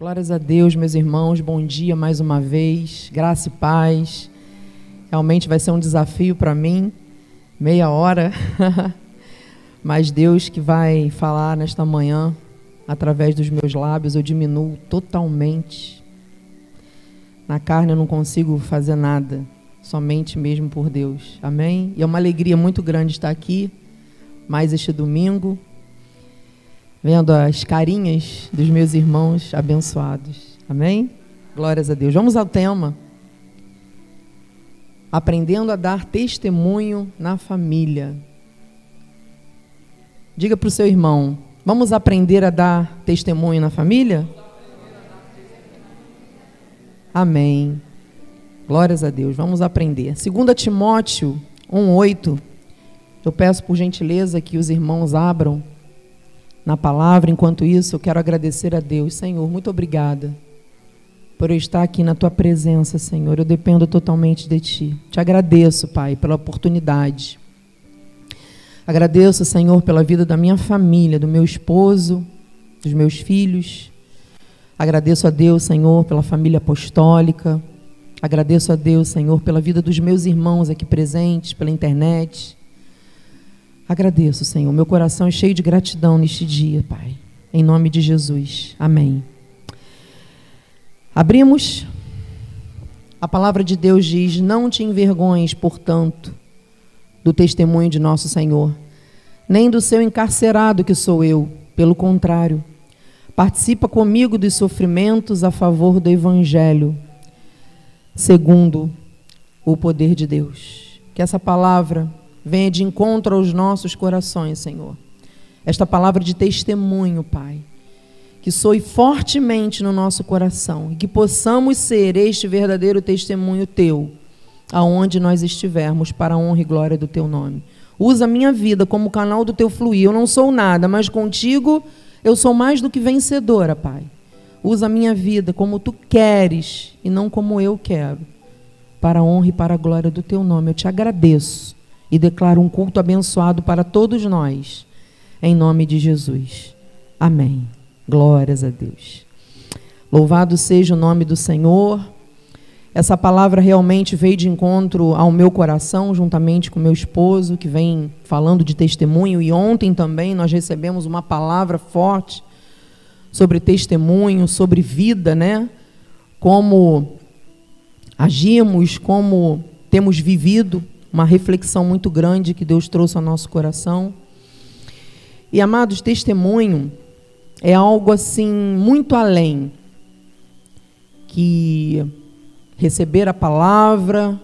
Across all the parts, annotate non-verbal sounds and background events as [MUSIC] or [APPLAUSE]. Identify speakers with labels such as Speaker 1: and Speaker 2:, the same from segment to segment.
Speaker 1: Glórias a Deus, meus irmãos, bom dia mais uma vez, graça e paz. Realmente vai ser um desafio para mim, meia hora, [LAUGHS] mas Deus que vai falar nesta manhã, através dos meus lábios, eu diminuo totalmente. Na carne eu não consigo fazer nada, somente mesmo por Deus, amém? E é uma alegria muito grande estar aqui, mais este domingo, vendo as carinhas dos meus irmãos abençoados. Amém? Glórias a Deus. Vamos ao tema. Aprendendo a dar testemunho na família. Diga para o seu irmão: vamos aprender a dar testemunho na família? Amém. Glórias a Deus. Vamos aprender. 2 Timóteo 1,8. Eu peço por gentileza que os irmãos abram na palavra. Enquanto isso, eu quero agradecer a Deus. Senhor, muito obrigada por eu estar aqui na tua presença, Senhor. Eu dependo totalmente de ti. Te agradeço, Pai, pela oportunidade. Agradeço, Senhor, pela vida da minha família, do meu esposo, dos meus filhos. Agradeço a Deus, Senhor, pela família apostólica. Agradeço a Deus, Senhor, pela vida dos meus irmãos aqui presentes, pela internet. Agradeço, Senhor. Meu coração é cheio de gratidão neste dia, Pai. Em nome de Jesus. Amém. Abrimos. A palavra de Deus diz: Não te envergonhes, portanto, do testemunho de nosso Senhor, nem do seu encarcerado que sou eu. Pelo contrário, participa comigo dos sofrimentos a favor do Evangelho, segundo o poder de Deus. Que essa palavra venha de encontro aos nossos corações, Senhor. Esta palavra de testemunho, Pai, que soe fortemente no nosso coração e que possamos ser este verdadeiro testemunho teu, aonde nós estivermos, para a honra e glória do teu nome. Usa a minha vida como canal do teu fluir. Eu não sou nada, mas contigo eu sou mais do que vencedora, Pai. Usa a minha vida como tu queres e não como eu quero, para a honra e para a glória do teu nome. Eu te agradeço e declaro um culto abençoado para todos nós, em nome de Jesus. Amém. Glórias a Deus. Louvado seja o nome do Senhor. Essa palavra realmente veio de encontro ao meu coração, juntamente com meu esposo, que vem falando de testemunho. E ontem também nós recebemos uma palavra forte sobre testemunho, sobre vida, né? Como agimos, como temos vivido uma reflexão muito grande que Deus trouxe ao nosso coração. E amados, testemunho é algo assim muito além que receber a palavra,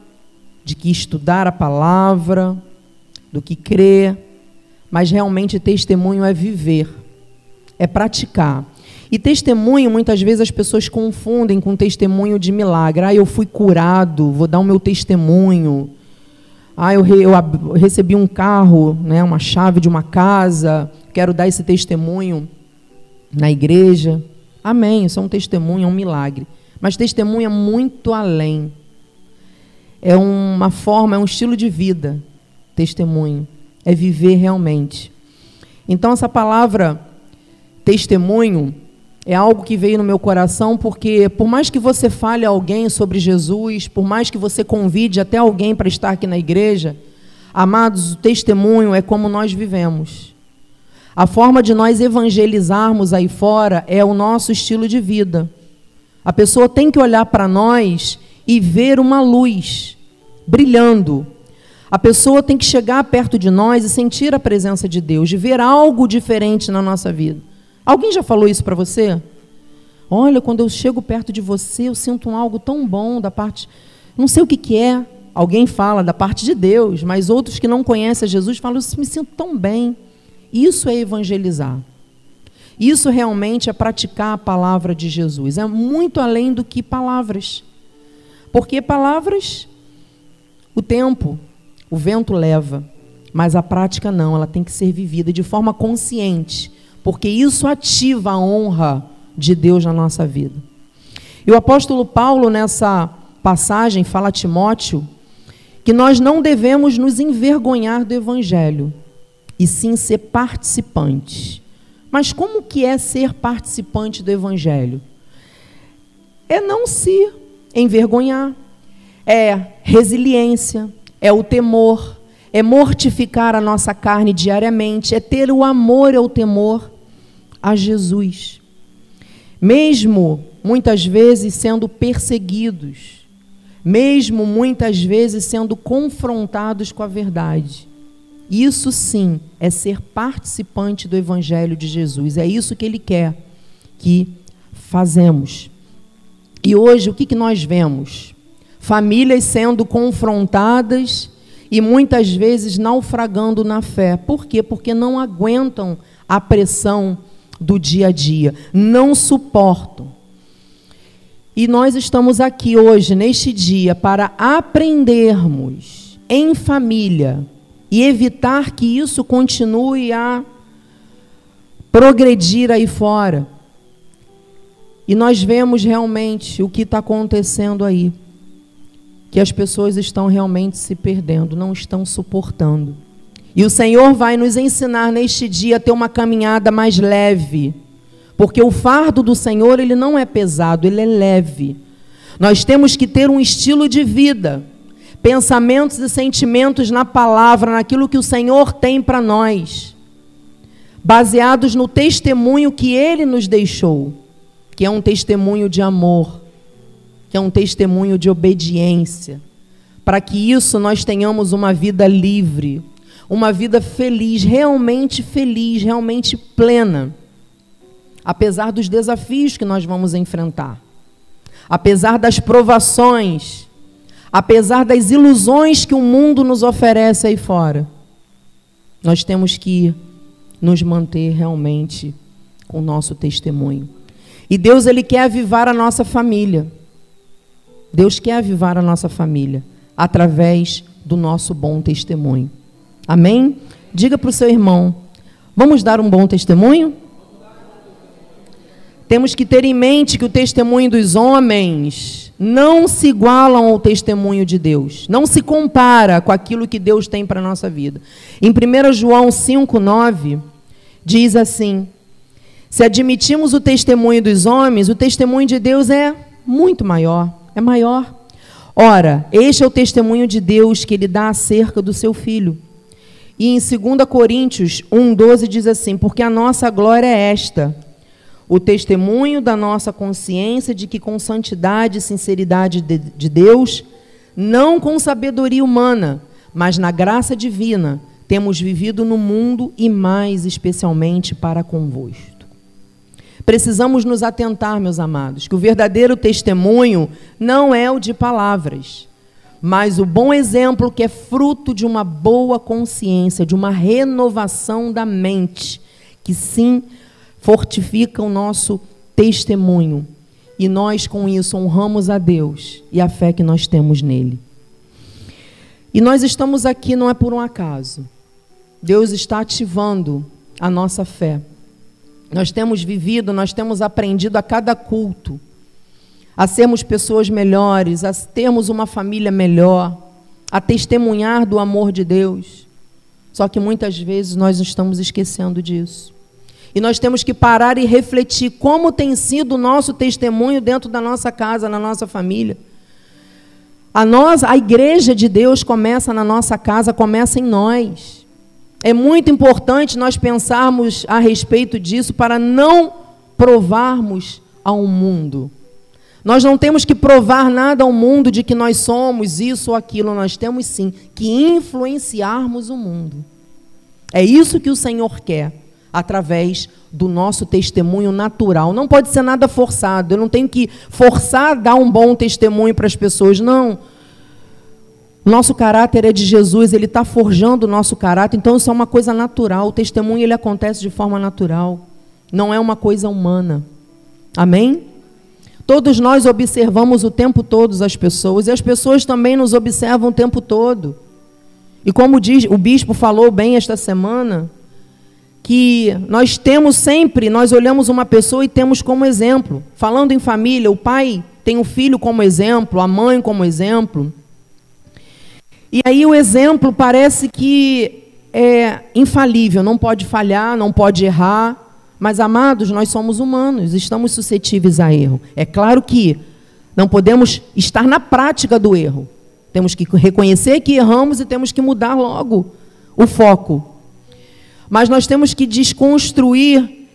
Speaker 1: de que estudar a palavra, do que crer, mas realmente testemunho é viver, é praticar. E testemunho, muitas vezes as pessoas confundem com testemunho de milagre. Ah, eu fui curado, vou dar o meu testemunho. Ah, eu, re, eu recebi um carro, né, uma chave de uma casa, quero dar esse testemunho na igreja. Amém, isso é um testemunho, é um milagre. Mas testemunho é muito além. É uma forma, é um estilo de vida. Testemunho. É viver realmente. Então, essa palavra testemunho é algo que veio no meu coração, porque por mais que você fale a alguém sobre Jesus, por mais que você convide até alguém para estar aqui na igreja, amados, o testemunho é como nós vivemos. A forma de nós evangelizarmos aí fora é o nosso estilo de vida. A pessoa tem que olhar para nós e ver uma luz brilhando. A pessoa tem que chegar perto de nós e sentir a presença de Deus, de ver algo diferente na nossa vida. Alguém já falou isso para você? Olha, quando eu chego perto de você, eu sinto um algo tão bom da parte. Não sei o que, que é. Alguém fala da parte de Deus, mas outros que não conhecem Jesus falam: Eu me sinto tão bem. Isso é evangelizar. Isso realmente é praticar a palavra de Jesus. É muito além do que palavras. Porque palavras, o tempo, o vento leva, mas a prática não, ela tem que ser vivida de forma consciente porque isso ativa a honra de Deus na nossa vida. E o apóstolo Paulo, nessa passagem, fala a Timóteo que nós não devemos nos envergonhar do evangelho, e sim ser participantes. Mas como que é ser participante do evangelho? é não se envergonhar, é resiliência, é o temor, é mortificar a nossa carne diariamente, é ter o amor e o temor a Jesus. Mesmo muitas vezes sendo perseguidos, mesmo muitas vezes sendo confrontados com a verdade. Isso sim é ser participante do Evangelho de Jesus. É isso que Ele quer que fazemos. E hoje o que, que nós vemos? Famílias sendo confrontadas e muitas vezes naufragando na fé. Por quê? Porque não aguentam a pressão do dia a dia, não suportam. E nós estamos aqui hoje, neste dia, para aprendermos em família e evitar que isso continue a progredir aí fora. E nós vemos realmente o que está acontecendo aí. Que as pessoas estão realmente se perdendo, não estão suportando. E o Senhor vai nos ensinar neste dia a ter uma caminhada mais leve. Porque o fardo do Senhor, ele não é pesado, ele é leve. Nós temos que ter um estilo de vida, pensamentos e sentimentos na palavra, naquilo que o Senhor tem para nós, baseados no testemunho que ele nos deixou, que é um testemunho de amor, que é um testemunho de obediência, para que isso nós tenhamos uma vida livre, uma vida feliz, realmente feliz, realmente plena apesar dos desafios que nós vamos enfrentar, apesar das provações, apesar das ilusões que o mundo nos oferece aí fora, nós temos que nos manter realmente com o nosso testemunho. E Deus ele quer avivar a nossa família. Deus quer avivar a nossa família através do nosso bom testemunho. Amém? Diga para o seu irmão: vamos dar um bom testemunho? Temos que ter em mente que o testemunho dos homens não se igualam ao testemunho de Deus. Não se compara com aquilo que Deus tem para a nossa vida. Em 1 João 5,9, diz assim: Se admitimos o testemunho dos homens, o testemunho de Deus é muito maior, é maior. Ora, este é o testemunho de Deus que ele dá acerca do seu filho. E em 2 Coríntios 1,12 diz assim: Porque a nossa glória é esta o testemunho da nossa consciência de que, com santidade e sinceridade de, de Deus, não com sabedoria humana, mas na graça divina, temos vivido no mundo e mais especialmente para convosco. Precisamos nos atentar, meus amados, que o verdadeiro testemunho não é o de palavras, mas o bom exemplo que é fruto de uma boa consciência, de uma renovação da mente, que sim fortifica o nosso testemunho. E nós, com isso, honramos a Deus e a fé que nós temos nele. E nós estamos aqui não é por um acaso. Deus está ativando a nossa fé. Nós temos vivido, nós temos aprendido a cada culto a sermos pessoas melhores, a termos uma família melhor, a testemunhar do amor de Deus. Só que muitas vezes nós estamos esquecendo disso. E nós temos que parar e refletir como tem sido o nosso testemunho dentro da nossa casa, na nossa família. A nós, a igreja de Deus começa na nossa casa, começa em nós. É muito importante nós pensarmos a respeito disso para não provarmos ao mundo. Nós não temos que provar nada ao mundo de que nós somos isso ou aquilo, nós temos sim que influenciarmos o mundo. É isso que o Senhor quer através do nosso testemunho natural. Não pode ser nada forçado. Eu não tenho que forçar a dar um bom testemunho para as pessoas. Não. Nosso caráter é de Jesus, ele está forjando o nosso caráter, então isso é uma coisa natural. O testemunho ele acontece de forma natural, não é uma coisa humana. Amém? Todos nós observamos o tempo todo as pessoas e as pessoas também nos observam o tempo todo. E como diz, o bispo falou bem esta semana, que nós temos sempre, nós olhamos uma pessoa e temos como exemplo. Falando em família, o pai tem o filho como exemplo, a mãe como exemplo. E aí o exemplo parece que é infalível, não pode falhar, não pode errar. Mas, amados, nós somos humanos, estamos suscetíveis a erro. É claro que Não podemos estar na prática do erro. Temos que reconhecer que erramos e temos que mudar logo o foco. Mas nós temos que desconstruir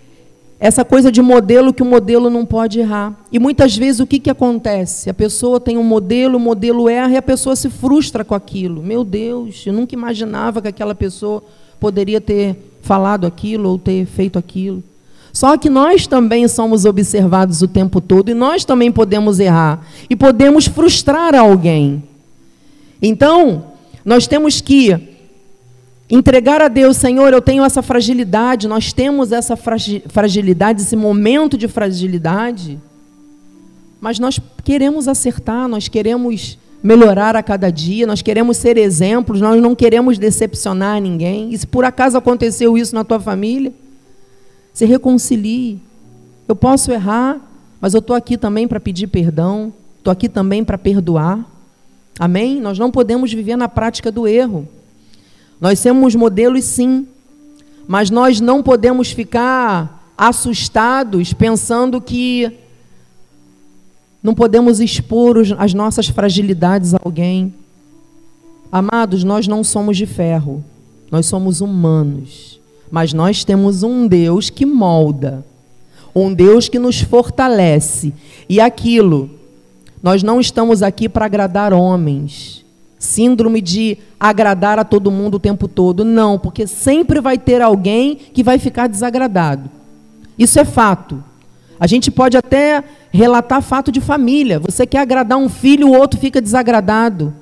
Speaker 1: essa coisa de modelo que o modelo não pode errar. E muitas vezes o que, que acontece? A pessoa tem um modelo, o modelo erra e a pessoa se frustra com aquilo. Meu Deus, eu nunca imaginava que aquela pessoa poderia ter falado aquilo ou ter feito aquilo. Só que nós também somos observados o tempo todo e nós também podemos errar e podemos frustrar alguém. Então, nós temos que Entregar a Deus, Senhor, eu tenho essa fragilidade, nós temos essa fragilidade, esse momento de fragilidade, mas nós queremos acertar, nós queremos melhorar a cada dia, nós queremos ser exemplos, nós não queremos decepcionar ninguém. E se por acaso aconteceu isso na tua família, se reconcilie. Eu posso errar, mas eu estou aqui também para pedir perdão, estou aqui também para perdoar. Amém? Nós não podemos viver na prática do erro. Nós somos modelos, sim, mas nós não podemos ficar assustados pensando que não podemos expor as nossas fragilidades a alguém. Amados, nós não somos de ferro, nós somos humanos, mas nós temos um Deus que molda, um Deus que nos fortalece. E aquilo, nós não estamos aqui para agradar homens, síndrome de agradar a todo mundo o tempo todo. Não, porque sempre vai ter alguém que vai ficar desagradado. Isso é fato. A gente pode até relatar fato de família. Você quer agradar um filho, o outro fica desagradado.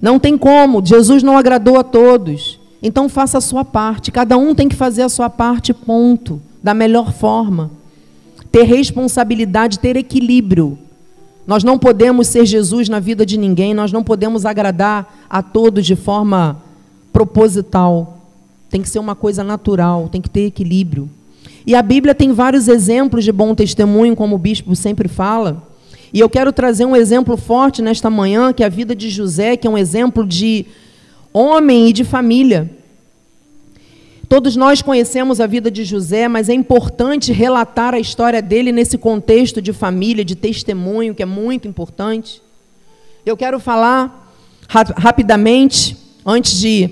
Speaker 1: Não tem como. Jesus não agradou a todos. Então faça a sua parte. Cada um tem que fazer a sua parte, ponto. Da melhor forma. Ter responsabilidade, ter equilíbrio. Nós não podemos ser Jesus na vida de ninguém, nós não podemos agradar a todos de forma proposital. Tem que ser uma coisa natural, tem que ter equilíbrio. E a Bíblia tem vários exemplos de bom testemunho, como o bispo sempre fala. E eu quero trazer um exemplo forte nesta manhã, que é a vida de José, que é um exemplo de homem e de família. Todos nós conhecemos a vida de José, mas é importante relatar a história dele nesse contexto de família, de testemunho, que é muito importante. Eu quero falar rapidamente, antes de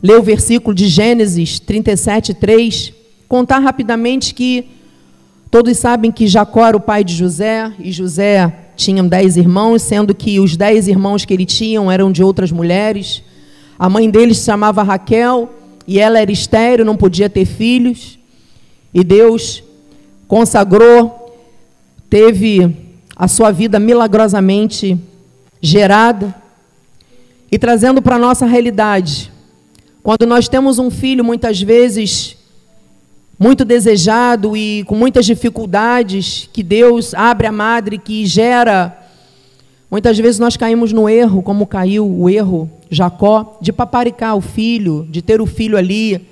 Speaker 1: ler o versículo de Gênesis 37, 3, contar rapidamente que todos sabem que Jacó era o pai de José, e José tinha dez irmãos, sendo que os dez irmãos que ele tinha eram de outras mulheres. A mãe deles se chamava Raquel e ela era estéril, não podia ter filhos. E Deus consagrou, teve a sua vida milagrosamente gerada e trazendo para a nossa realidade. Quando nós temos um filho, muitas vezes muito desejado e com muitas dificuldades, que Deus abre a madre, que gera Muitas vezes nós caímos no erro, como caiu o erro Jacó, de paparicar o filho, de ter o filho ali,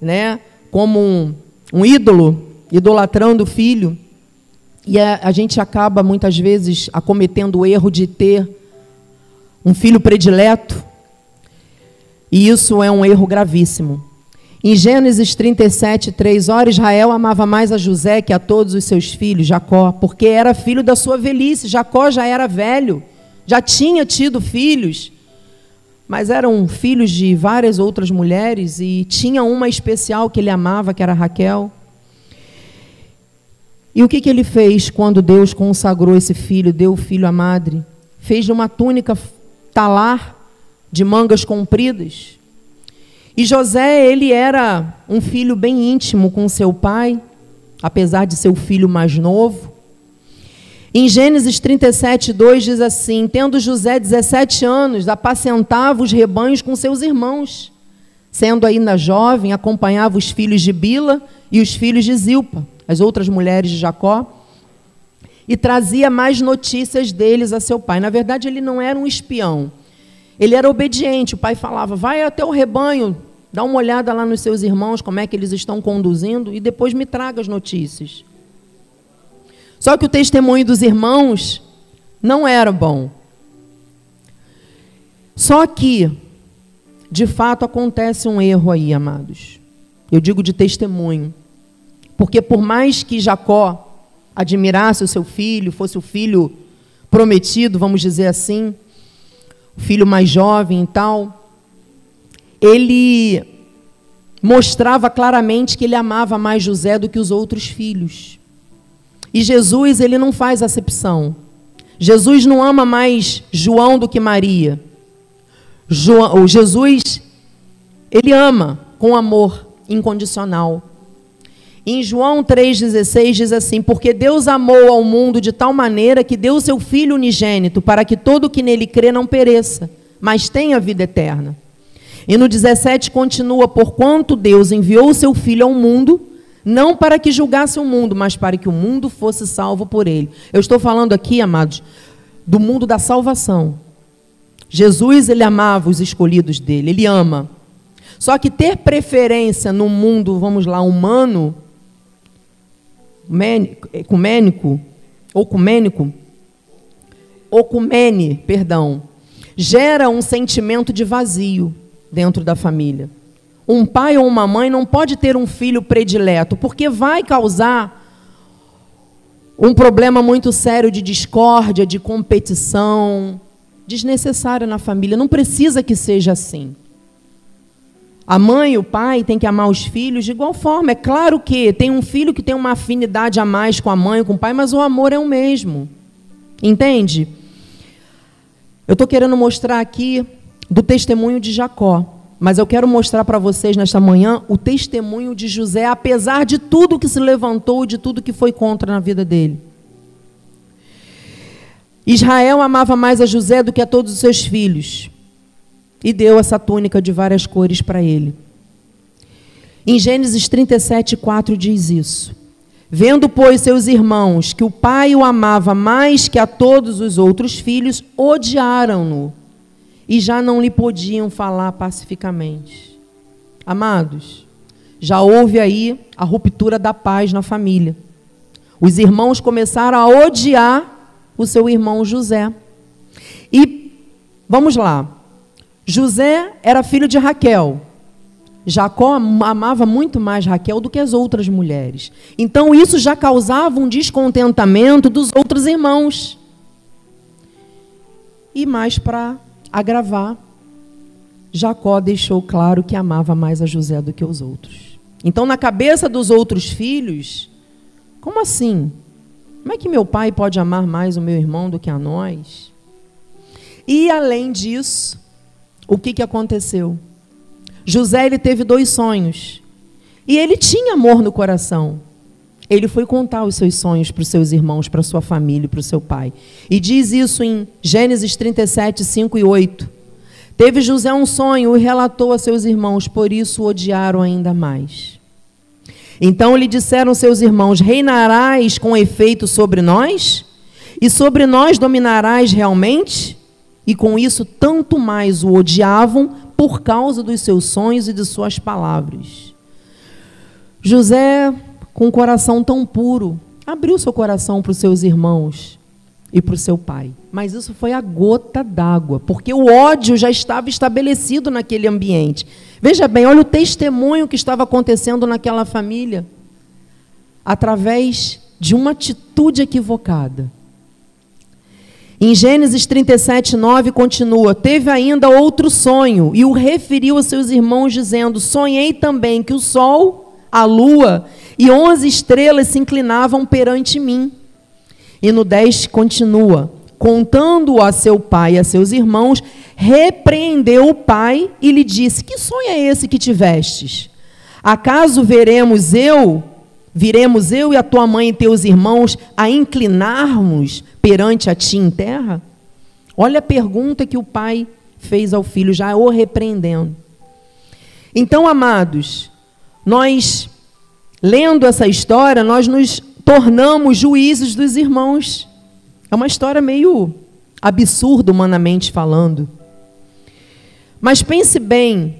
Speaker 1: né, como um, um ídolo, idolatrando o filho. E a, a gente acaba muitas vezes acometendo o erro de ter um filho predileto. E isso é um erro gravíssimo. Em Gênesis 37, 3, ora, Israel amava mais a José que a todos os seus filhos, Jacó, porque era filho da sua velhice. Jacó já era velho, já tinha tido filhos, mas eram filhos de várias outras mulheres e tinha uma especial que ele amava, que era Raquel. E o que, que ele fez quando Deus consagrou esse filho, deu o filho à madre? Fez uma túnica talar de mangas compridas e José, ele era um filho bem íntimo com seu pai, apesar de ser o filho mais novo. Em Gênesis 37, 2 diz assim: Tendo José 17 anos, apacentava os rebanhos com seus irmãos. Sendo ainda jovem, acompanhava os filhos de Bila e os filhos de Zilpa, as outras mulheres de Jacó, e trazia mais notícias deles a seu pai. Na verdade, ele não era um espião, ele era obediente. O pai falava: vai até o rebanho, dá uma olhada lá nos seus irmãos, como é que eles estão conduzindo, e depois me traga as notícias. Só que o testemunho dos irmãos não era bom. Só que, de fato, acontece um erro aí, amados. Eu digo de testemunho. Porque por mais que Jacó admirasse o seu filho, fosse o filho prometido, vamos dizer assim, filho mais jovem e tal, ele mostrava claramente que ele amava mais José do que os outros filhos. E Jesus, ele não faz acepção. Jesus não ama mais João do que Maria. João, Jesus, ele ama com amor incondicional. Em João 3,16 diz assim: Porque Deus amou ao mundo de tal maneira que deu o seu Filho unigênito, para que todo que nele crê não pereça, mas tenha vida eterna. E no 17 continua: Porquanto Deus enviou o seu Filho ao mundo, não para que julgasse o mundo, mas para que o mundo fosse salvo por ele. Eu estou falando aqui, amados, do mundo da salvação. Jesus, ele amava os escolhidos dele, ele ama. Só que ter preferência no mundo, vamos lá, humano, ecumênico, ocumênico, ocumene, perdão, gera um sentimento de vazio dentro da família. Um pai ou uma mãe não pode ter um filho predileto, porque vai causar um problema muito sério de discórdia, de competição desnecessária na família. Não precisa que seja assim. A mãe e o pai têm que amar os filhos de igual forma. É claro que tem um filho que tem uma afinidade a mais com a mãe com o pai, mas o amor é o mesmo. Entende? Eu estou querendo mostrar aqui do testemunho de Jacó. Mas eu quero mostrar para vocês nesta manhã o testemunho de José, apesar de tudo que se levantou, de tudo que foi contra na vida dele. Israel amava mais a José do que a todos os seus filhos e deu essa túnica de várias cores para ele. Em Gênesis 37, 4 diz isso. Vendo, pois, seus irmãos que o pai o amava mais que a todos os outros filhos, odiaram-no e já não lhe podiam falar pacificamente. Amados, já houve aí a ruptura da paz na família. Os irmãos começaram a odiar o seu irmão José. E vamos lá. José era filho de Raquel. Jacó amava muito mais Raquel do que as outras mulheres. Então isso já causava um descontentamento dos outros irmãos. E mais para agravar, Jacó deixou claro que amava mais a José do que os outros. Então, na cabeça dos outros filhos, como assim? Como é que meu pai pode amar mais o meu irmão do que a nós? E além disso, o que, que aconteceu? José ele teve dois sonhos. E ele tinha amor no coração. Ele foi contar os seus sonhos para os seus irmãos, para sua família, para o seu pai. E diz isso em Gênesis 37, 5 e 8. Teve José um sonho e relatou a seus irmãos, por isso o odiaram ainda mais. Então lhe disseram seus irmãos: Reinarás com efeito sobre nós? E sobre nós dominarás realmente? E com isso, tanto mais o odiavam por causa dos seus sonhos e de suas palavras. José com um coração tão puro, abriu seu coração para os seus irmãos e para o seu pai. Mas isso foi a gota d'água, porque o ódio já estava estabelecido naquele ambiente. Veja bem, olha o testemunho que estava acontecendo naquela família através de uma atitude equivocada. Em Gênesis 37, 9 continua: Teve ainda outro sonho e o referiu a seus irmãos, dizendo: Sonhei também que o sol, a lua e onze estrelas se inclinavam perante mim. E no 10 continua: contando a seu pai e a seus irmãos, repreendeu o pai e lhe disse: Que sonho é esse que tivestes? Acaso veremos eu, viremos eu e a tua mãe e teus irmãos a inclinarmos perante a ti em terra? Olha a pergunta que o pai fez ao filho, já o repreendendo. Então, amados, nós Lendo essa história, nós nos tornamos juízes dos irmãos. É uma história meio absurda, humanamente falando. Mas pense bem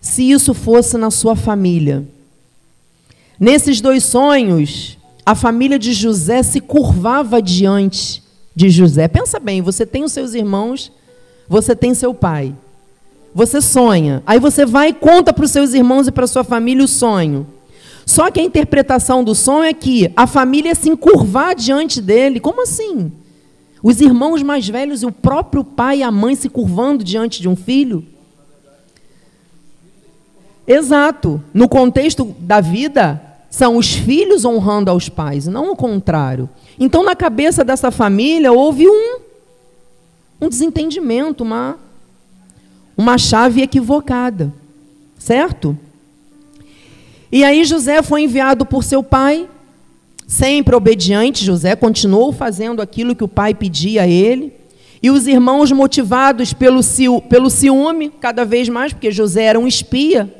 Speaker 1: se isso fosse na sua família. Nesses dois sonhos, a família de José se curvava diante de José. Pensa bem, você tem os seus irmãos, você tem seu pai. Você sonha. Aí você vai e conta para os seus irmãos e para sua família o sonho. Só que a interpretação do sonho é que a família se encurvar diante dele. Como assim? Os irmãos mais velhos e o próprio pai e a mãe se curvando diante de um filho? Exato. No contexto da vida, são os filhos honrando aos pais, não o contrário. Então, na cabeça dessa família, houve um, um desentendimento, uma, uma chave equivocada. Certo? E aí, José foi enviado por seu pai Sempre obediente, José continuou fazendo aquilo que o pai pedia a ele. E os irmãos, motivados pelo, pelo ciúme, cada vez mais, porque José era um espia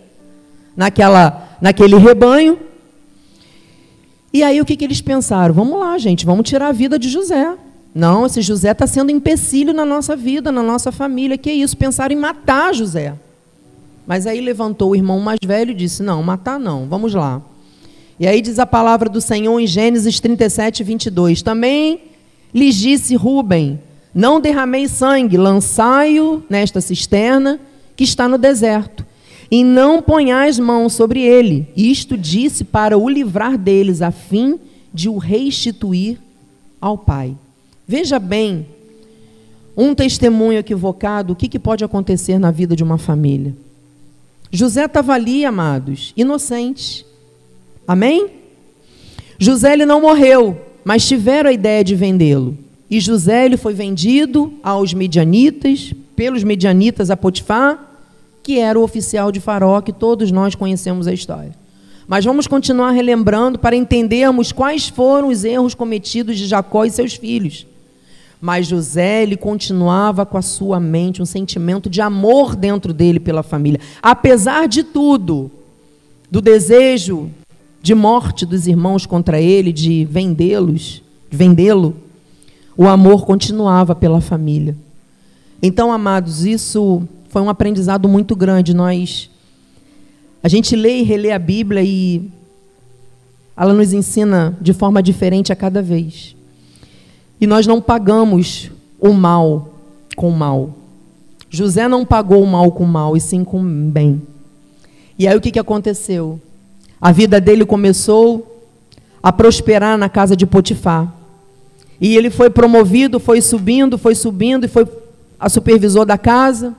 Speaker 1: naquela, naquele rebanho. E aí o que, que eles pensaram? Vamos lá, gente, vamos tirar a vida de José. Não, esse José está sendo empecilho na nossa vida, na nossa família. Que isso? Pensaram em matar José. Mas aí levantou o irmão mais velho e disse: Não, matar não, vamos lá. E aí diz a palavra do Senhor em Gênesis 37, 22. Também lhes disse Rubem: Não derramei sangue, lançai-o nesta cisterna que está no deserto, e não ponhais mãos sobre ele. Isto disse para o livrar deles, a fim de o restituir ao Pai. Veja bem, um testemunho equivocado, o que, que pode acontecer na vida de uma família? José estava ali, amados, inocente Amém? José ele não morreu, mas tiveram a ideia de vendê-lo. E José ele foi vendido aos medianitas, pelos medianitas a Potifar, que era o oficial de Faraó, que todos nós conhecemos a história. Mas vamos continuar relembrando para entendermos quais foram os erros cometidos de Jacó e seus filhos. Mas José, ele continuava com a sua mente um sentimento de amor dentro dele pela família. Apesar de tudo, do desejo de morte dos irmãos contra ele, de vendê-los, vendê-lo, o amor continuava pela família. Então, amados, isso foi um aprendizado muito grande. Nós a gente lê e relê a Bíblia e ela nos ensina de forma diferente a cada vez. E nós não pagamos o mal com o mal. José não pagou o mal com o mal, e sim com o bem. E aí o que, que aconteceu? A vida dele começou a prosperar na casa de Potifar. E ele foi promovido, foi subindo, foi subindo e foi a supervisor da casa.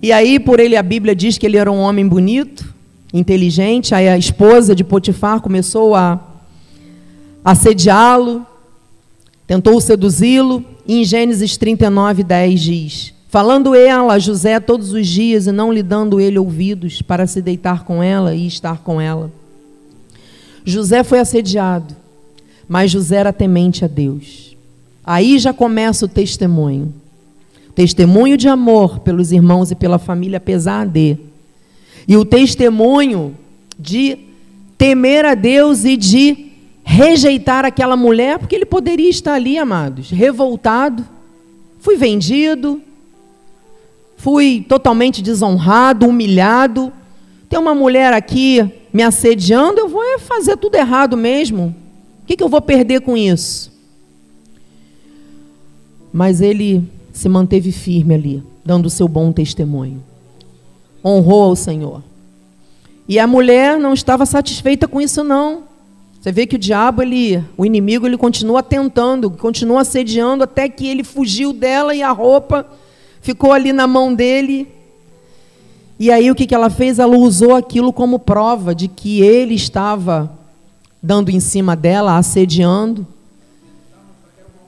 Speaker 1: E aí, por ele, a Bíblia diz que ele era um homem bonito, inteligente. Aí a esposa de Potifar começou a assediá-lo, tentou seduzi-lo. E em Gênesis 39, 10 diz: Falando ela a José todos os dias e não lhe dando ele ouvidos para se deitar com ela e estar com ela. José foi assediado, mas José era temente a Deus. Aí já começa o testemunho. Testemunho de amor pelos irmãos e pela família, apesar de. E o testemunho de temer a Deus e de rejeitar aquela mulher, porque ele poderia estar ali, amados, revoltado. Fui vendido, fui totalmente desonrado, humilhado. Tem uma mulher aqui me assediando, eu vou é fazer tudo errado mesmo. O que, que eu vou perder com isso? Mas ele se manteve firme ali, dando o seu bom testemunho. Honrou ao Senhor. E a mulher não estava satisfeita com isso, não. Você vê que o diabo, ele, o inimigo, ele continua tentando, continua assediando até que ele fugiu dela e a roupa ficou ali na mão dele. E aí o que, que ela fez? Ela usou aquilo como prova de que ele estava dando em cima dela, assediando,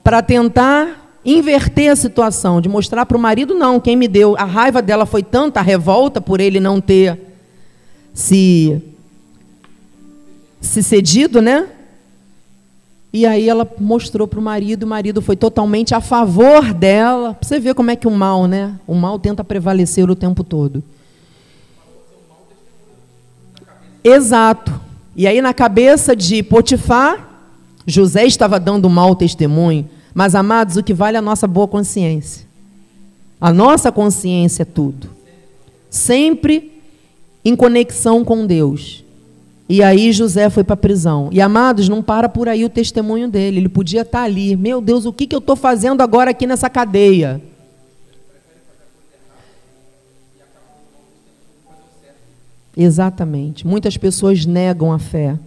Speaker 1: para tentar inverter a situação, de mostrar para o marido, não, quem me deu, a raiva dela foi tanta, a revolta por ele não ter se, se cedido, né? E aí ela mostrou para o marido, o marido foi totalmente a favor dela. Você vê como é que o mal, né? O mal tenta prevalecer o tempo todo. Exato. E aí na cabeça de Potifar, José estava dando mau testemunho, mas amados, o que vale é a nossa boa consciência. A nossa consciência é tudo. Sempre em conexão com Deus. E aí José foi para a prisão. E amados, não para por aí o testemunho dele. Ele podia estar tá ali. Meu Deus, o que, que eu estou fazendo agora aqui nessa cadeia? Exatamente. Muitas pessoas negam a fé.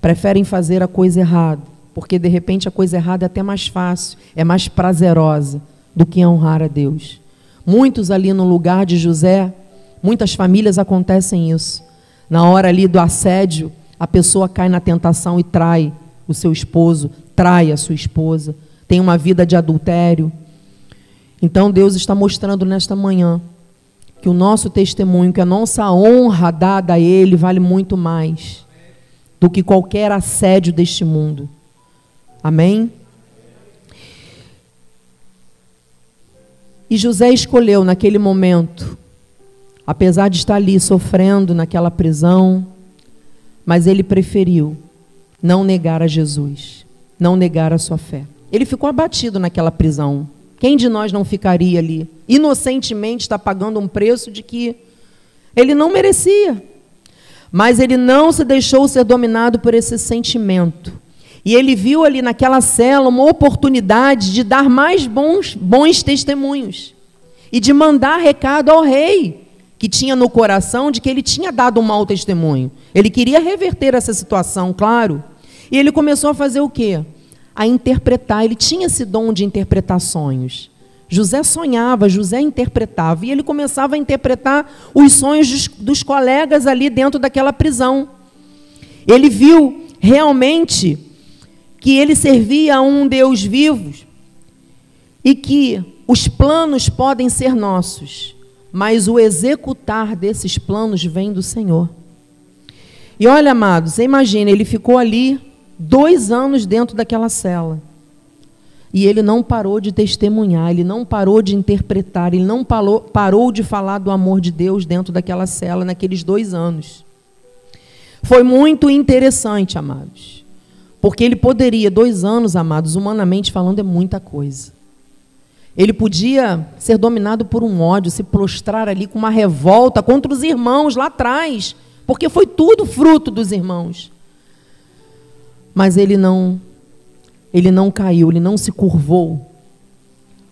Speaker 1: Preferem fazer a coisa errada. Porque de repente a coisa errada é até mais fácil, é mais prazerosa do que honrar a Deus. Muitos ali no lugar de José, muitas famílias acontecem isso. Na hora ali do assédio, a pessoa cai na tentação e trai o seu esposo, trai a sua esposa, tem uma vida de adultério. Então Deus está mostrando nesta manhã que o nosso testemunho, que a nossa honra dada a Ele vale muito mais do que qualquer assédio deste mundo. Amém? E José escolheu naquele momento, apesar de estar ali sofrendo naquela prisão, mas ele preferiu não negar a Jesus, não negar a sua fé. Ele ficou abatido naquela prisão. Quem de nós não ficaria ali? Inocentemente está pagando um preço de que ele não merecia. Mas ele não se deixou ser dominado por esse sentimento. E ele viu ali naquela cela uma oportunidade de dar mais bons, bons testemunhos e de mandar recado ao rei, que tinha no coração de que ele tinha dado um mau testemunho. Ele queria reverter essa situação, claro. E ele começou a fazer o quê? A interpretar. Ele tinha esse dom de interpretar sonhos. José sonhava, José interpretava. E ele começava a interpretar os sonhos dos, dos colegas ali dentro daquela prisão. Ele viu realmente que ele servia a um Deus vivo e que os planos podem ser nossos, mas o executar desses planos vem do Senhor. E olha, amados, você imagina, ele ficou ali dois anos dentro daquela cela. E ele não parou de testemunhar, ele não parou de interpretar, ele não parou, parou de falar do amor de Deus dentro daquela cela naqueles dois anos. Foi muito interessante, amados. Porque ele poderia, dois anos, amados, humanamente falando, é muita coisa. Ele podia ser dominado por um ódio, se prostrar ali com uma revolta contra os irmãos lá atrás, porque foi tudo fruto dos irmãos. Mas ele não, ele não caiu, ele não se curvou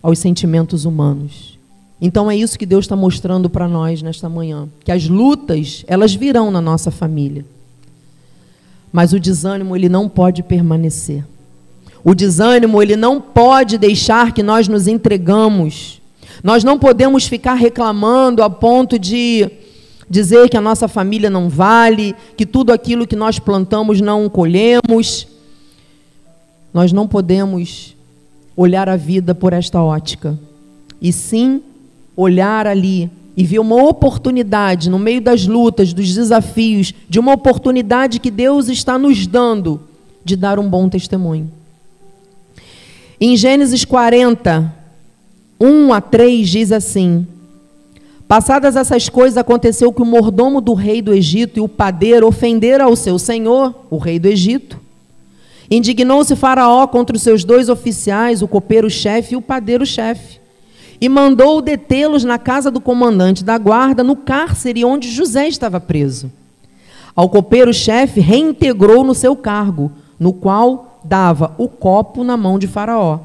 Speaker 1: aos sentimentos humanos. Então é isso que Deus está mostrando para nós nesta manhã, que as lutas elas virão na nossa família. Mas o desânimo ele não pode permanecer. O desânimo ele não pode deixar que nós nos entregamos. Nós não podemos ficar reclamando a ponto de dizer que a nossa família não vale, que tudo aquilo que nós plantamos não colhemos. Nós não podemos olhar a vida por esta ótica, e sim olhar ali e ver uma oportunidade no meio das lutas, dos desafios, de uma oportunidade que Deus está nos dando de dar um bom testemunho. Em Gênesis 40, 1 a 3 diz assim: Passadas essas coisas, aconteceu que o mordomo do rei do Egito e o padeiro ofenderam ao seu senhor, o rei do Egito. Indignou-se Faraó contra os seus dois oficiais, o copeiro-chefe e o padeiro-chefe e mandou detê-los na casa do comandante da guarda, no cárcere onde José estava preso. Ao copeiro-chefe reintegrou no seu cargo, no qual dava o copo na mão de Faraó.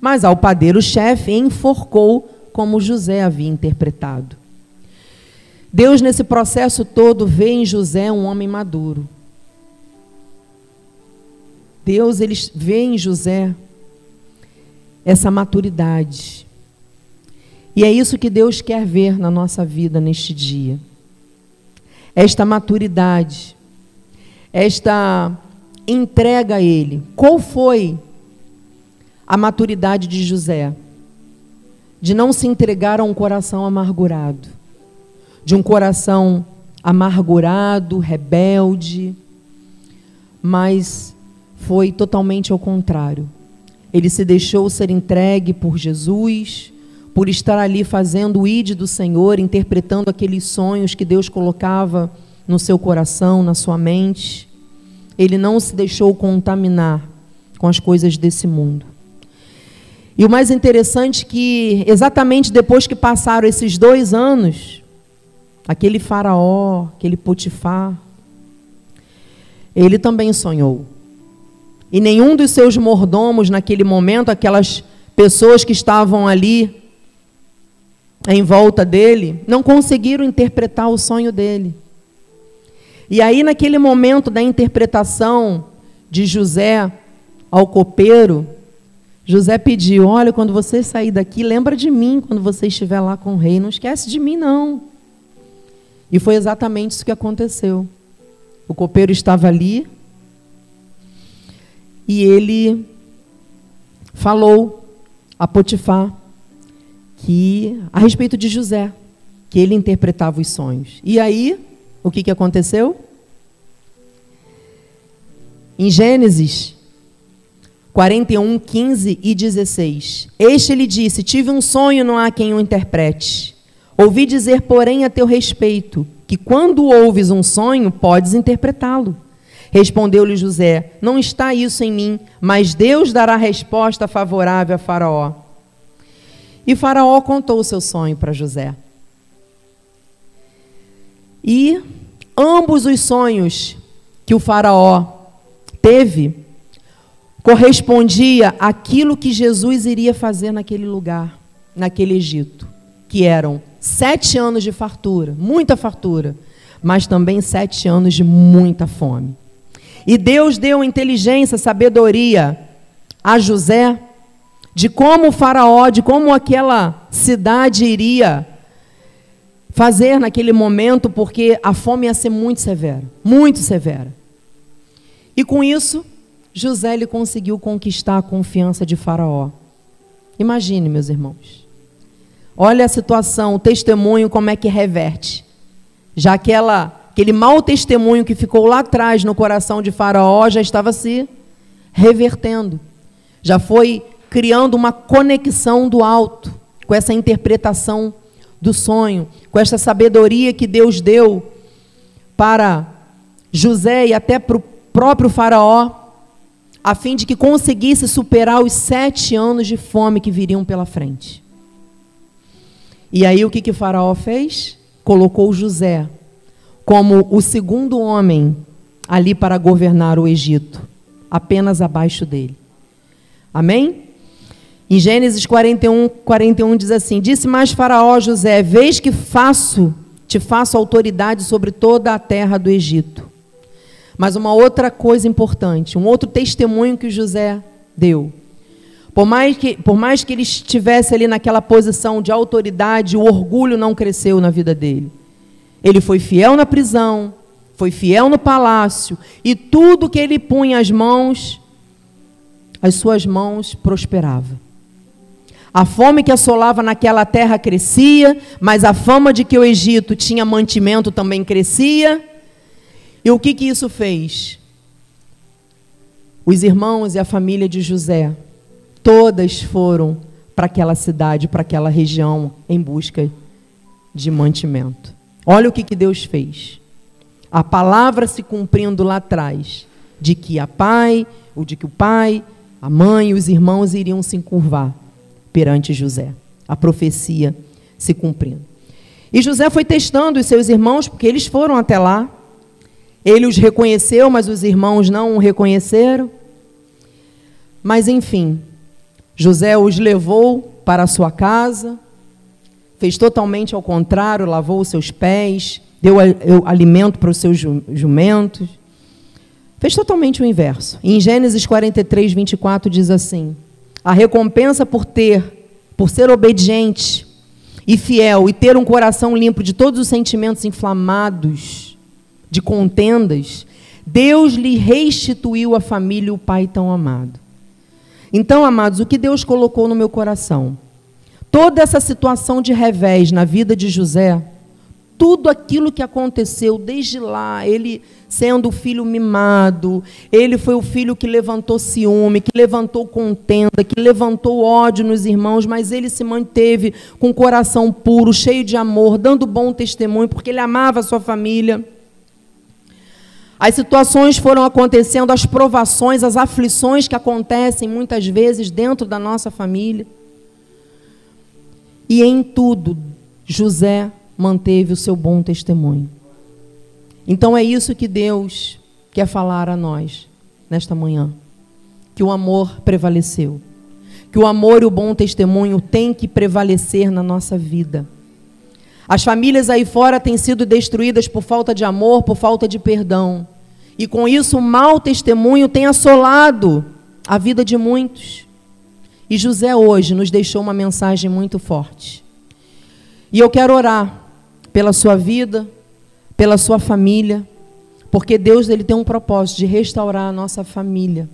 Speaker 1: Mas ao padeiro-chefe enforcou, como José havia interpretado. Deus, nesse processo todo, vê em José um homem maduro. Deus ele vê em José essa maturidade. E é isso que Deus quer ver na nossa vida neste dia. Esta maturidade, esta entrega a Ele. Qual foi a maturidade de José? De não se entregar a um coração amargurado, de um coração amargurado, rebelde, mas foi totalmente ao contrário. Ele se deixou ser entregue por Jesus por estar ali fazendo o id do Senhor, interpretando aqueles sonhos que Deus colocava no seu coração, na sua mente. Ele não se deixou contaminar com as coisas desse mundo. E o mais interessante é que, exatamente depois que passaram esses dois anos, aquele faraó, aquele Potifar, ele também sonhou. E nenhum dos seus mordomos naquele momento, aquelas pessoas que estavam ali em volta dele não conseguiram interpretar o sonho dele. E aí, naquele momento da interpretação de José ao copeiro, José pediu: Olha, quando você sair daqui, lembra de mim quando você estiver lá com o rei. Não esquece de mim, não. E foi exatamente isso que aconteceu. O copeiro estava ali e ele falou a Potifar que a respeito de José, que ele interpretava os sonhos. E aí, o que, que aconteceu? Em Gênesis 41, 15 e 16. Este lhe disse: Tive um sonho, não há quem o interprete. Ouvi dizer, porém, a teu respeito, que quando ouves um sonho, podes interpretá-lo. Respondeu-lhe José: Não está isso em mim, mas Deus dará resposta favorável a Faraó. E Faraó contou o seu sonho para José. E ambos os sonhos que o Faraó teve correspondia àquilo que Jesus iria fazer naquele lugar, naquele Egito, que eram sete anos de fartura, muita fartura, mas também sete anos de muita fome. E Deus deu inteligência, sabedoria a José de como o Faraó, de como aquela cidade iria fazer naquele momento, porque a fome ia ser muito severa, muito severa. E com isso, José ele conseguiu conquistar a confiança de Faraó. Imagine, meus irmãos. Olha a situação, o testemunho, como é que reverte. Já aquela, aquele mau testemunho que ficou lá atrás no coração de Faraó já estava se revertendo. Já foi criando uma conexão do alto com essa interpretação do sonho, com essa sabedoria que Deus deu para José e até para o próprio Faraó a fim de que conseguisse superar os sete anos de fome que viriam pela frente. E aí o que, que faraó fez? Colocou José como o segundo homem ali para governar o Egito, apenas abaixo dele. Amém? Em Gênesis 41, 41 diz assim: Disse mais Faraó José: Vês que faço, te faço autoridade sobre toda a terra do Egito. Mas uma outra coisa importante, um outro testemunho que José deu. Por mais que, por mais que ele estivesse ali naquela posição de autoridade, o orgulho não cresceu na vida dele. Ele foi fiel na prisão, foi fiel no palácio, e tudo que ele punha as mãos, as suas mãos prosperava. A fome que assolava naquela terra crescia, mas a fama de que o Egito tinha mantimento também crescia. E o que, que isso fez? Os irmãos e a família de José, todas foram para aquela cidade, para aquela região, em busca de mantimento. Olha o que, que Deus fez. A palavra se cumprindo lá atrás, de que a pai, ou de que o pai, a mãe e os irmãos iriam se encurvar perante José. A profecia se cumprindo. E José foi testando os seus irmãos, porque eles foram até lá, ele os reconheceu, mas os irmãos não o reconheceram. Mas enfim, José os levou para a sua casa, fez totalmente ao contrário, lavou os seus pés, deu alimento para os seus jumentos. Fez totalmente o inverso. Em Gênesis 43, 24 diz assim: A recompensa por ter, por ser obediente e fiel e ter um coração limpo de todos os sentimentos inflamados, de contendas, Deus lhe restituiu a família e o pai tão amado. Então, amados, o que Deus colocou no meu coração? Toda essa situação de revés na vida de José, tudo aquilo que aconteceu desde lá, ele sendo o filho mimado, ele foi o filho que levantou ciúme, que levantou contenda, que levantou ódio nos irmãos, mas ele se manteve com o coração puro, cheio de amor, dando bom testemunho, porque ele amava a sua família. As situações foram acontecendo, as provações, as aflições que acontecem muitas vezes dentro da nossa família. E em tudo, José manteve o seu bom testemunho. Então é isso que Deus quer falar a nós nesta manhã. Que o amor prevaleceu. Que o amor e o bom testemunho têm que prevalecer na nossa vida. As famílias aí fora têm sido destruídas por falta de amor, por falta de perdão. E com isso, o mau testemunho tem assolado a vida de muitos. E José hoje nos deixou uma mensagem muito forte. E eu quero orar pela sua vida, pela sua família, porque Deus ele tem um propósito de restaurar a nossa família.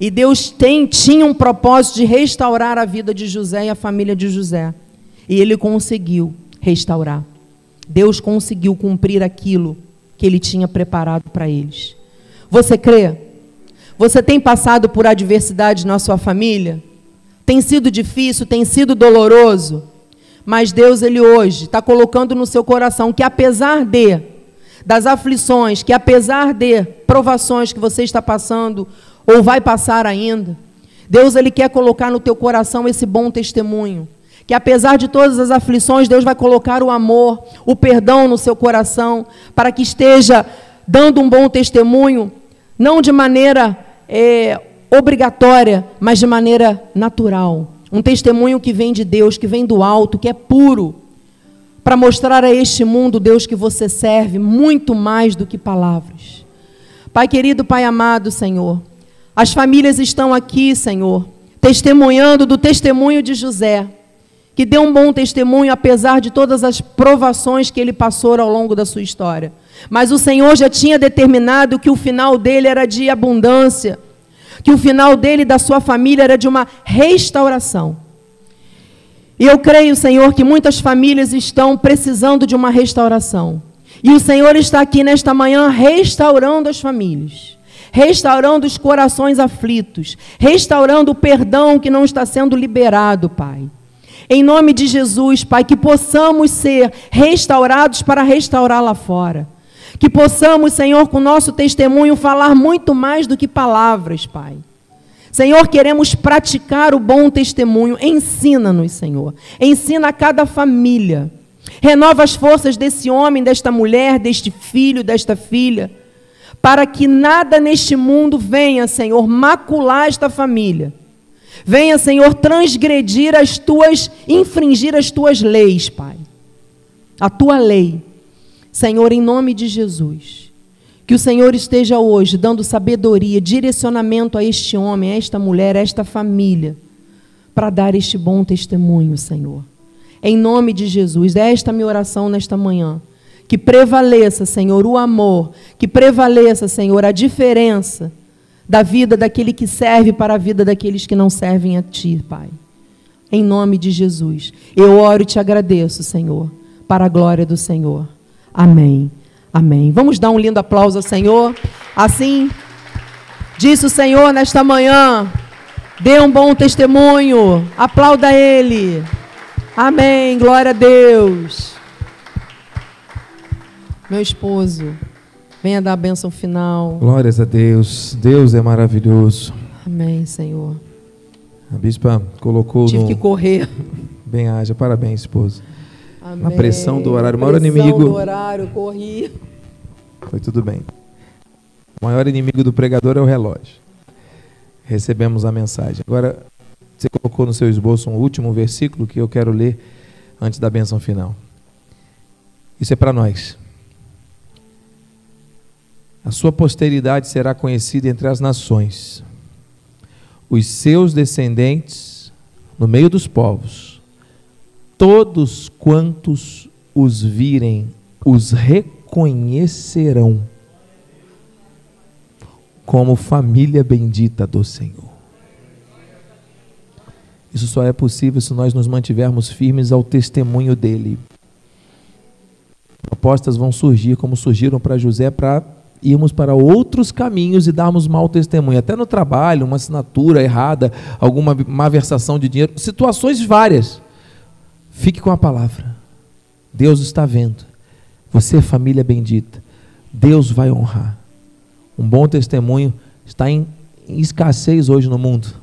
Speaker 1: E Deus tem, tinha um propósito de restaurar a vida de José e a família de José. E ele conseguiu restaurar. Deus conseguiu cumprir aquilo que ele tinha preparado para eles. Você crê? Você tem passado por adversidade na sua família? Tem sido difícil, tem sido doloroso? Mas Deus, Ele hoje está colocando no seu coração que apesar de, das aflições, que apesar de provações que você está passando, ou vai passar ainda. Deus ele quer colocar no teu coração esse bom testemunho, que apesar de todas as aflições, Deus vai colocar o amor, o perdão no seu coração, para que esteja dando um bom testemunho, não de maneira é, obrigatória, mas de maneira natural. Um testemunho que vem de Deus, que vem do alto, que é puro, para mostrar a este mundo, Deus, que você serve muito mais do que palavras. Pai querido, Pai amado, Senhor, as famílias estão aqui, Senhor, testemunhando do testemunho de José, que deu um bom testemunho apesar de todas as provações que ele passou ao longo da sua história. Mas o Senhor já tinha determinado que o final dele era de abundância, que o final dele e da sua família era de uma restauração. E eu creio, Senhor, que muitas famílias estão precisando de uma restauração. E o Senhor está aqui nesta manhã restaurando as famílias restaurando os corações aflitos, restaurando o perdão que não está sendo liberado, Pai. Em nome de Jesus, Pai, que possamos ser restaurados para restaurar lá fora. Que possamos, Senhor, com nosso testemunho falar muito mais do que palavras, Pai. Senhor, queremos praticar o bom testemunho. Ensina-nos, Senhor. Ensina a cada família. Renova as forças desse homem, desta mulher, deste filho, desta filha para que nada neste mundo venha, Senhor, macular esta família. Venha, Senhor, transgredir as tuas, infringir as tuas leis, Pai. A tua lei. Senhor, em nome de Jesus. Que o Senhor esteja hoje dando sabedoria, direcionamento a este homem, a esta mulher, a esta família, para dar este bom testemunho, Senhor. Em nome de Jesus. É esta minha oração nesta manhã que prevaleça, Senhor, o amor, que prevaleça, Senhor, a diferença da vida daquele que serve para a vida daqueles que não servem a Ti, Pai. Em nome de Jesus. Eu oro e te agradeço, Senhor, para a glória do Senhor. Amém. Amém. Vamos dar um lindo aplauso ao Senhor. Assim, disse o Senhor nesta manhã. Dê um bom testemunho. Aplauda Ele. Amém. Glória a Deus. Meu esposo, venha dar a bênção final.
Speaker 2: Glórias a Deus. Deus é maravilhoso.
Speaker 1: Amém, Senhor.
Speaker 2: A bispa colocou
Speaker 1: Tive
Speaker 2: no...
Speaker 1: que correr.
Speaker 2: Bem haja. Parabéns, esposo.
Speaker 1: Amém.
Speaker 2: A pressão do horário. O maior
Speaker 1: Pressão
Speaker 2: inimigo...
Speaker 1: do horário, corri.
Speaker 2: Foi tudo bem. O maior inimigo do pregador é o relógio. Recebemos a mensagem. Agora, você colocou no seu esboço um último versículo que eu quero ler antes da bênção final. Isso é para nós. A sua posteridade será conhecida entre as nações. Os seus descendentes no meio dos povos. Todos quantos os virem os reconhecerão como família bendita do Senhor. Isso só é possível se nós nos mantivermos firmes ao testemunho dele. Propostas vão surgir, como surgiram para José, para irmos para outros caminhos e darmos mau testemunho, até no trabalho, uma assinatura errada, alguma malversação de dinheiro, situações várias. Fique com a palavra. Deus está vendo. Você é família bendita. Deus vai honrar. Um bom testemunho está em, escassez hoje no mundo.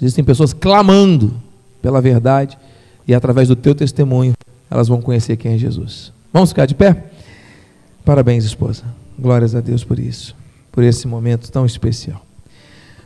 Speaker 2: Existem pessoas clamando pela verdade e através do teu testemunho elas vão conhecer quem é Jesus. Vamos ficar de pé? Parabéns, esposa. Glórias a Deus por isso, por esse momento tão especial.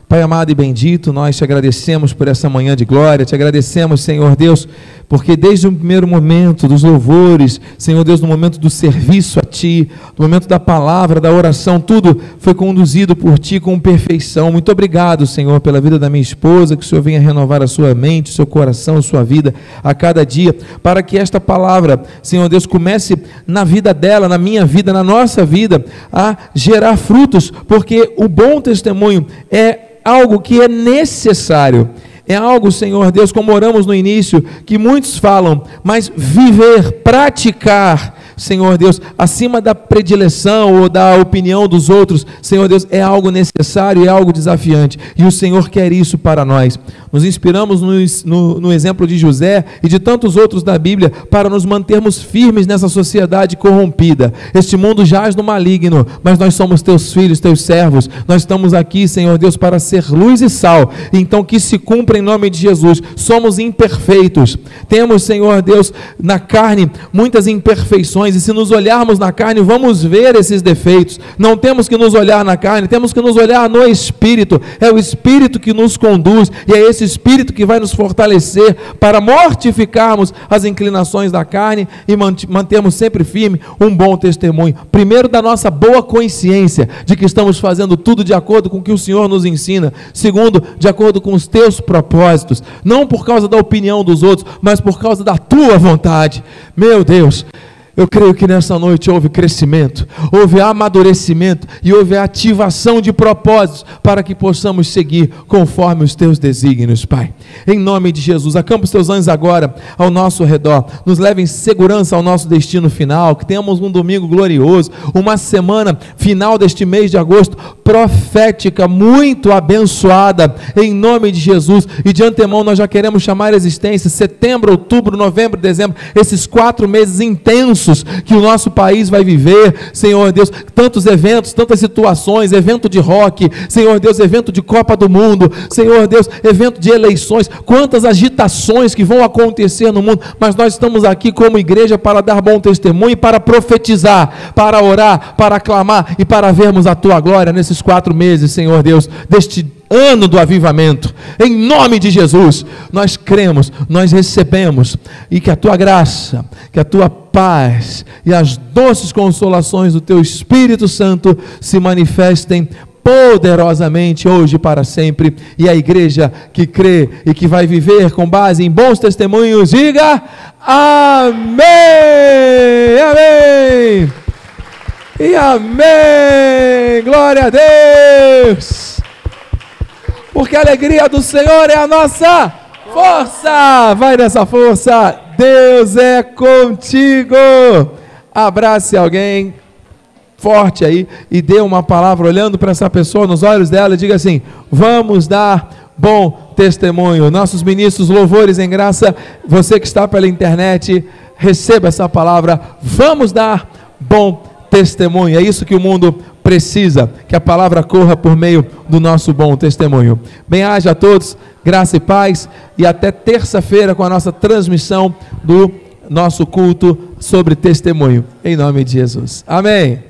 Speaker 2: Pai amado e bendito, nós te agradecemos por essa manhã de glória, te agradecemos, Senhor Deus, porque desde o primeiro momento dos louvores, Senhor Deus, no momento do serviço a Ti, no momento da palavra, da oração, tudo foi conduzido por Ti com perfeição. Muito obrigado, Senhor, pela vida da minha esposa, que o Senhor venha renovar a sua mente, o seu coração, a sua vida a cada dia, para que esta palavra, Senhor Deus, comece na vida dela, na minha vida, na nossa vida, a gerar frutos, porque o bom testemunho é algo que é necessário. É algo, Senhor Deus, como oramos no início, que muitos falam, mas viver, praticar, Senhor Deus, acima da predileção ou da opinião dos outros, Senhor Deus, é algo necessário, é algo desafiante. E o Senhor quer isso para nós. Nos inspiramos no, no, no exemplo de José e de tantos outros da Bíblia para nos mantermos firmes nessa sociedade corrompida. Este mundo jaz no maligno, mas nós somos teus filhos, teus servos. Nós estamos aqui, Senhor Deus, para ser luz e sal. Então que se cumpra em nome de Jesus. Somos imperfeitos. Temos, Senhor Deus, na carne muitas imperfeições e se nos olharmos na carne, vamos ver esses defeitos. Não temos que nos olhar na carne, temos que nos olhar no espírito. É o espírito que nos conduz e é esse Espírito que vai nos fortalecer para mortificarmos as inclinações da carne e mantermos sempre firme um bom testemunho. Primeiro, da nossa boa consciência de que estamos fazendo tudo de acordo com o que o Senhor nos ensina. Segundo, de acordo com os teus propósitos. Não por causa da opinião dos outros, mas por causa da tua vontade. Meu Deus. Eu creio que nessa noite houve crescimento, houve amadurecimento e houve ativação de propósitos para que possamos seguir conforme os teus desígnios, Pai. Em nome de Jesus, acampa os teus anjos agora ao nosso redor, nos leve em segurança ao nosso destino final, que tenhamos um domingo glorioso, uma semana final deste mês de agosto profética, muito abençoada, em nome de Jesus. E de antemão nós já queremos chamar a existência. Setembro, outubro, novembro, dezembro, esses quatro meses intensos que o nosso país vai viver, Senhor Deus, tantos eventos, tantas situações, evento de rock, Senhor Deus, evento de Copa do Mundo, Senhor Deus, evento de eleições, quantas agitações que vão acontecer no mundo, mas nós estamos aqui como igreja para dar bom testemunho, para profetizar, para orar, para clamar e para vermos a tua glória nesses quatro meses, Senhor Deus, deste ano do avivamento. Em nome de Jesus, nós cremos, nós recebemos. E que a tua graça, que a tua paz e as doces consolações do teu Espírito Santo se manifestem poderosamente hoje para sempre. E a igreja que crê e que vai viver com base em bons testemunhos, diga amém. Amém. E amém. Glória a Deus porque a alegria do Senhor é a nossa força. Vai nessa força, Deus é contigo. Abrace alguém forte aí e dê uma palavra olhando para essa pessoa nos olhos dela e diga assim: Vamos dar bom testemunho. Nossos ministros, louvores em graça, você que está pela internet, receba essa palavra. Vamos dar bom testemunho. É isso que o mundo precisa que a palavra corra por meio do nosso bom testemunho. Bem-aja a todos, graça e paz, e até terça-feira com a nossa transmissão do nosso culto sobre testemunho. Em nome de Jesus. Amém.